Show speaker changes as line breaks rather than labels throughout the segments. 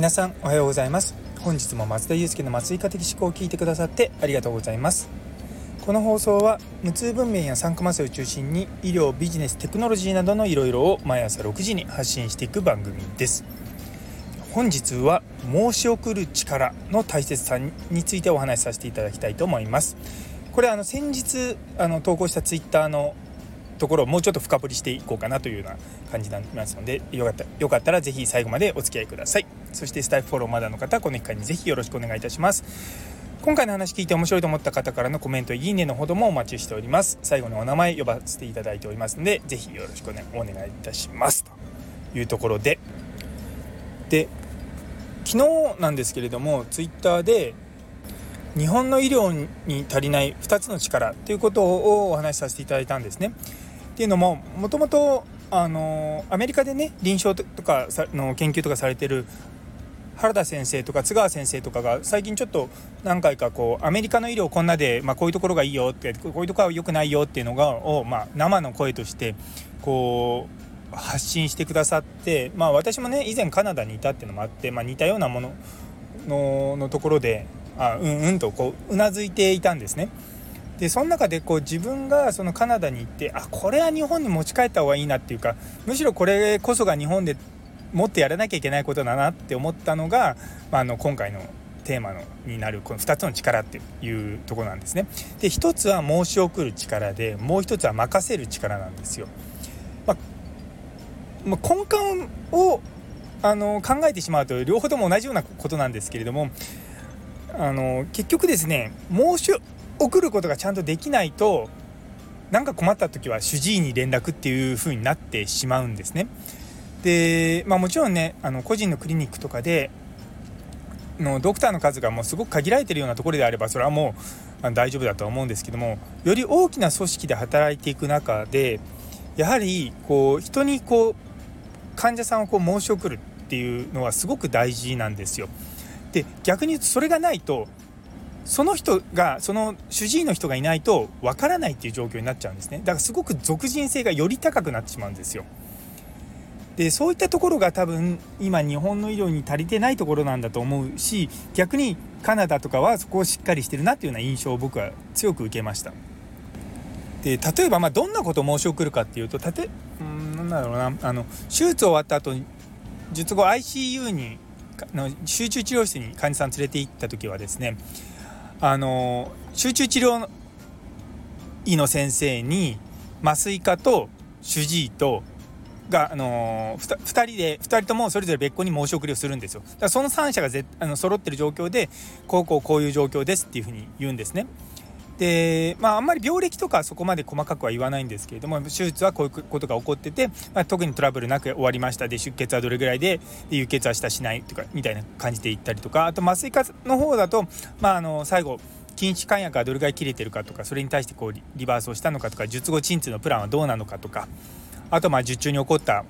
皆さんおはようございます。本日も松田祐介の松井家的思考を聞いてくださってありがとうございます。この放送は無痛分娩や酸化麻酔を中心に医療ビジネステクノロジーなどのいろいろを毎朝6時に発信していく番組です。本日は申し送る力の大切さについてお話しさせていただきたいと思います。これあの先日あの投稿したツイッターのところをもうちょっと深掘りしていこうかなというような感じになりますのでよかったよかったら是非最後までお付き合いください。そしてスタイフフォローまだの方この機会に是非よろしくお願いいたします。今回の話聞いて面白いと思った方からのコメントいいねのほどもお待ちしております。最後にお名前呼ばせていただいておりますので是非よろしくお,、ね、お願いいたしますというところで。で昨日なんですけれどもツイッターで日本の医療に足りない2つの力ということをお話しさせていただいたんですね。っていうのももともとあのアメリカでね臨床とかの研究とかされてる原田先生とか津川先生とかが最近ちょっと何回かこうアメリカの医療こんなで、まあ、こういうところがいいよってこういうところは良くないよっていうのがを、まあ、生の声としてこう発信してくださって、まあ、私もね以前カナダにいたっていうのもあって、まあ、似たようなものののところであうんうんとこううなずいていたんですね。でその中でこう自分がそのカナダに行ってあこれは日本に持ち帰った方がいいなっていうかむしろこれこそが日本でもっとやらなきゃいけないことだなって思ったのが、まあ、あの今回のテーマのになるこの2つの力っていうとこなんですね。で1つは申し送る力でもう1つは任せる力なんですよ。まあ、まあ、根幹をあの考えてしまうと両方とも同じようなことなんですけれどもあの結局ですね申し送ることがちゃんとできないと何か困った時は主治医に連絡っていう風になってしまうんですね。で、まあ、もちろんねあの個人のクリニックとかでのドクターの数がもうすごく限られてるようなところであればそれはもう大丈夫だとは思うんですけどもより大きな組織で働いていく中でやはりこう人にこう患者さんをこう申し送るっていうのはすごく大事なんですよ。で逆に言うとそれがないとその人がその主治医の人がいないとわからないっていう状況になっちゃうんですね。だからすごく属人性がより高くなってしまうんですよ。でそういったところが多分今日本の医療に足りてないところなんだと思うし逆にカナダとかはそこをしっかりしてるなっていうような印象を僕は強く受けました。で例えばまどんなことを申し送るかっていうとたてうんなんだろうなあの手術終わった後術後 ICU にの集中治療室に患者さん連れて行った時はですねあの集中治療医の先生に麻酔科と主治医とが、あの 2, 2人で2人ともそれぞれ別個に申し送りをするんですよだからその3者がぜあの揃ってる状況でこうこうこういう状況ですっていうふうに言うんですね。でまああんまり病歴とかそこまで細かくは言わないんですけれども手術はこういうことが起こってて、まあ、特にトラブルなく終わりましたで出血はどれぐらいでで輸血はしたしないとかみたいな感じで言ったりとかあと麻酔科の方だと、まあ、あの最後禁止肝薬がどれぐらい切れてるかとかそれに対してこうリバースをしたのかとか術後鎮痛のプランはどうなのかとかあとまあ術中に起こった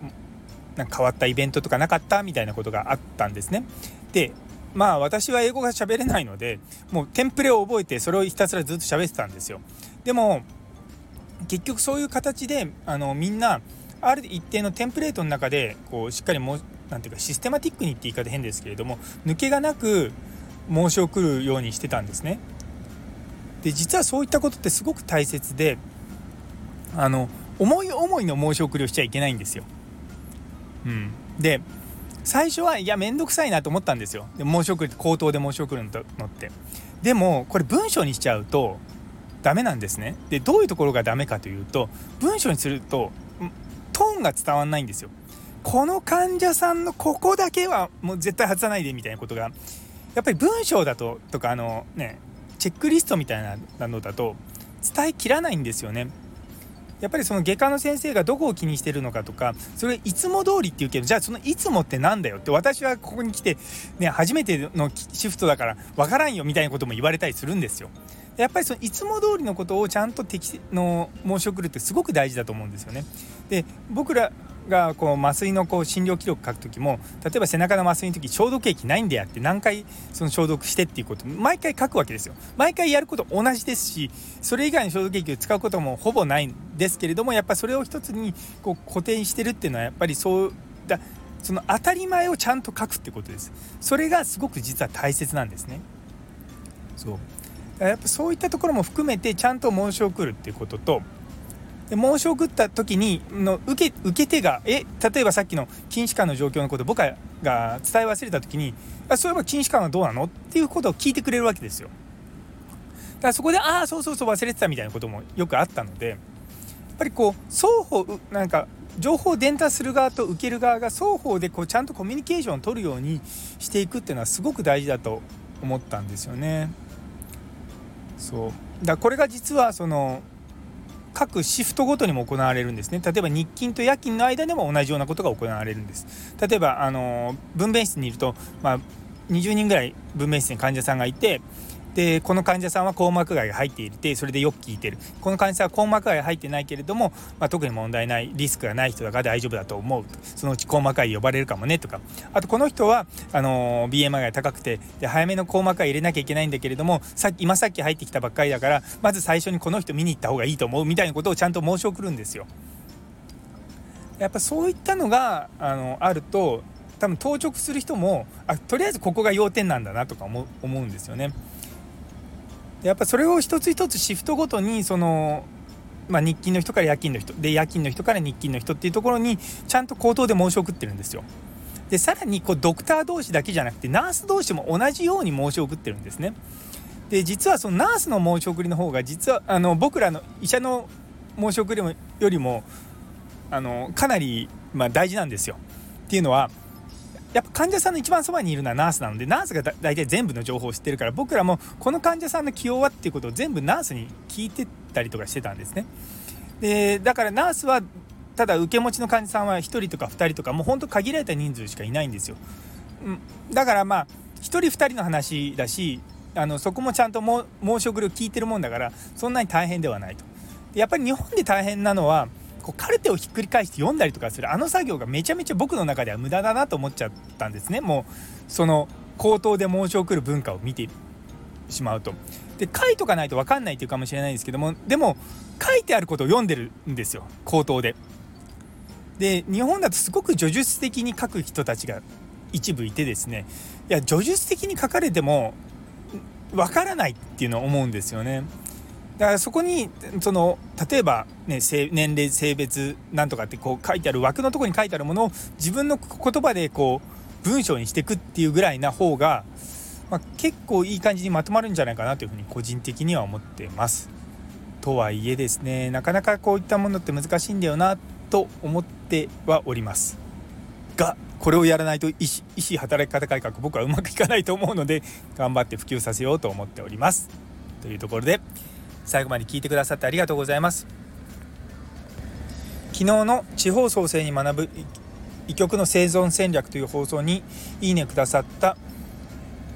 なんか変わったイベントとかなかったみたいなことがあったんですね。でまあ私は英語が喋れないのでもうテンプレを覚えてそれをひたすらずっと喋ってたんですよ。でも結局そういう形であのみんなある一定のテンプレートの中でこうしっかりもなんていうかシステマティックにって言い方変ですけれども抜けがなく申し送るようにしてたんですね。で実はそういったことってすごく大切であの思い思いの申し送りをしちゃいけないんですよ。うん、で最初はいや面倒くさいなと思ったんですよ。で申し送り口頭で申し送るのって。でもこれ文章にしちゃうとダメなんですね。でどういうところがダメかというと文章にするとトーンが伝わんないんですよ。この患者さんのここだけはもう絶対外さないでみたいなことがやっぱり文章だととかあのねチェックリストみたいなのだと伝えきらないんですよね。やっぱりその外科の先生がどこを気にしてるのかとかそれいつも通りって言うけどじゃあそのいつもって何だよって私はここに来て、ね、初めてのシフトだからわからんよみたいなことも言われたりするんですよ。やっぱりそのいつも通りのことをちゃんと適の申し送るってすごく大事だと思うんですよね。で僕らがこう麻酔のこう診療記録書く時も例えば背中の麻酔の時消毒液ないんだよって何回その消毒してっていうこと毎回書くわけですよ。毎回やること同じですしそれ以外の消毒液を使うこともほぼないんですけれどもやっぱそれを一つにこう固定してるっていうのはやっぱりそうだその当たり前をちゃんと書くってことです。それがすごく実は大切なんですね。そう。やっぱそういったところも含めてちゃんと申し送るっていうこととで申し送った時にの受け受け手がえ例えばさっきの禁止感の状況のこと僕が伝え忘れた時にあそういえば禁止感はどうなのっていうことを聞いてくれるわけですよだからそこでああそうそうそう忘れてたみたいなこともよくあったのでやっぱりこう双方なんか情報を伝達する側と受ける側が双方でこうちゃんとコミュニケーションを取るようにしていくっていうのはすごく大事だと思ったんですよね。そう。だこれが実はその各シフトごとにも行われるんですね。例えば日勤と夜勤の間でも同じようなことが行われるんです。例えばあの分娩室にいると、まあ、20人ぐらい分娩室に患者さんがいてでこの患者さんは硬膜外が入っていてそれでよく効いてるこの患者さんは硬膜外が入ってないけれども、まあ、特に問題ないリスクがない人だから大丈夫だと思うそのうち硬膜外呼ばれるかもねとかあとこの人はあの BMI が高くてで早めの硬膜外入れなきゃいけないんだけれどもさっき今さっき入ってきたばっかりだからまず最初にこの人見に行った方がいいと思うみたいなことをちゃんと申し送るんですよ。やっぱそういったのがあのあると多分当直する人もあとりあえずここが要点なんだなとか思思うんですよね。やっぱそれを一つ一つシフトごとにその、まあ、日勤の人から夜勤の人で夜勤の人から日勤の人っていうところにちゃんと口頭で申し送ってるんですよ。でさらにこうドクター同士だけじゃなくてナース同士も同じように申し送ってるんですね。で実はそのナースの申し送りの方が実はあの僕らの医者の申し送りよりもあのかなり、まあ、大事なんですよ。っていうのはやっぱ患者さんの一番そばにいるのはナースなのでナースがだ大体全部の情報を知ってるから僕らもこの患者さんの起用はっていうことを全部ナースに聞いてたりとかしてたんですね。でだからナースはただ受け持ちの患者さんは1人とか2人とかもうほんと限られた人数しかいないんですよ。うん、だからまあ1人2人の話だしあのそこもちゃんと申し送りを聞いてるもんだからそんなに大変ではないと。やっぱり日本で大変なのはこうカルテをひっくり返して読んだりとかするあの作業がめちゃめちゃ僕の中では無駄だなと思っちゃったんですねもうその口頭で申し送る文化を見てしまうと。で書いとかないと分かんないっていうかもしれないんですけどもでも書いてあることを読んでるんですよ口頭で。で日本だとすごく叙述的に書く人たちが一部いてですねいや叙述的に書かれても分からないっていうのを思うんですよね。だからそこにその例えば、ね、年齢性別なんとかってこう書いてある枠のとこに書いてあるものを自分の言葉でこう文章にしていくっていうぐらいな方が、まあ、結構いい感じにまとまるんじゃないかなというふうに個人的には思ってます。とはいえですねなかなかこういったものって難しいんだよなと思ってはおります。がこれをやらないと意思意思働き方改革僕はうまくいかないと思うので頑張って普及させようと思っております。というところで最後まで聞いてくださってありがとうございます。昨日の地方創生に学ぶ医局の生存戦略という放送にいいねくださった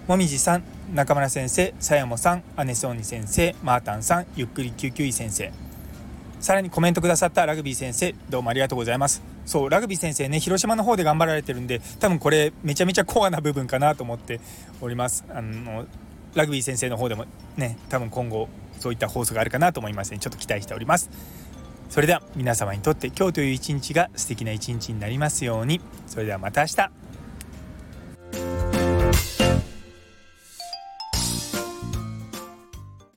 もみじさん中村先生さやもさん姉ソーニ先生マータンさんゆっくり救急医先生。さらにコメントくださったラグビー先生どうもありがとうございます。そうラグビー先生ね広島の方で頑張られてるんで多分これめちゃめちゃコアな部分かなと思っております。あのラグビー先生の方でもね多分今後そういった放送があるかなと思いますのでちょっと期待しております。それでは皆様にとって今日という一日が素敵な一日になりますように。それではまた明日。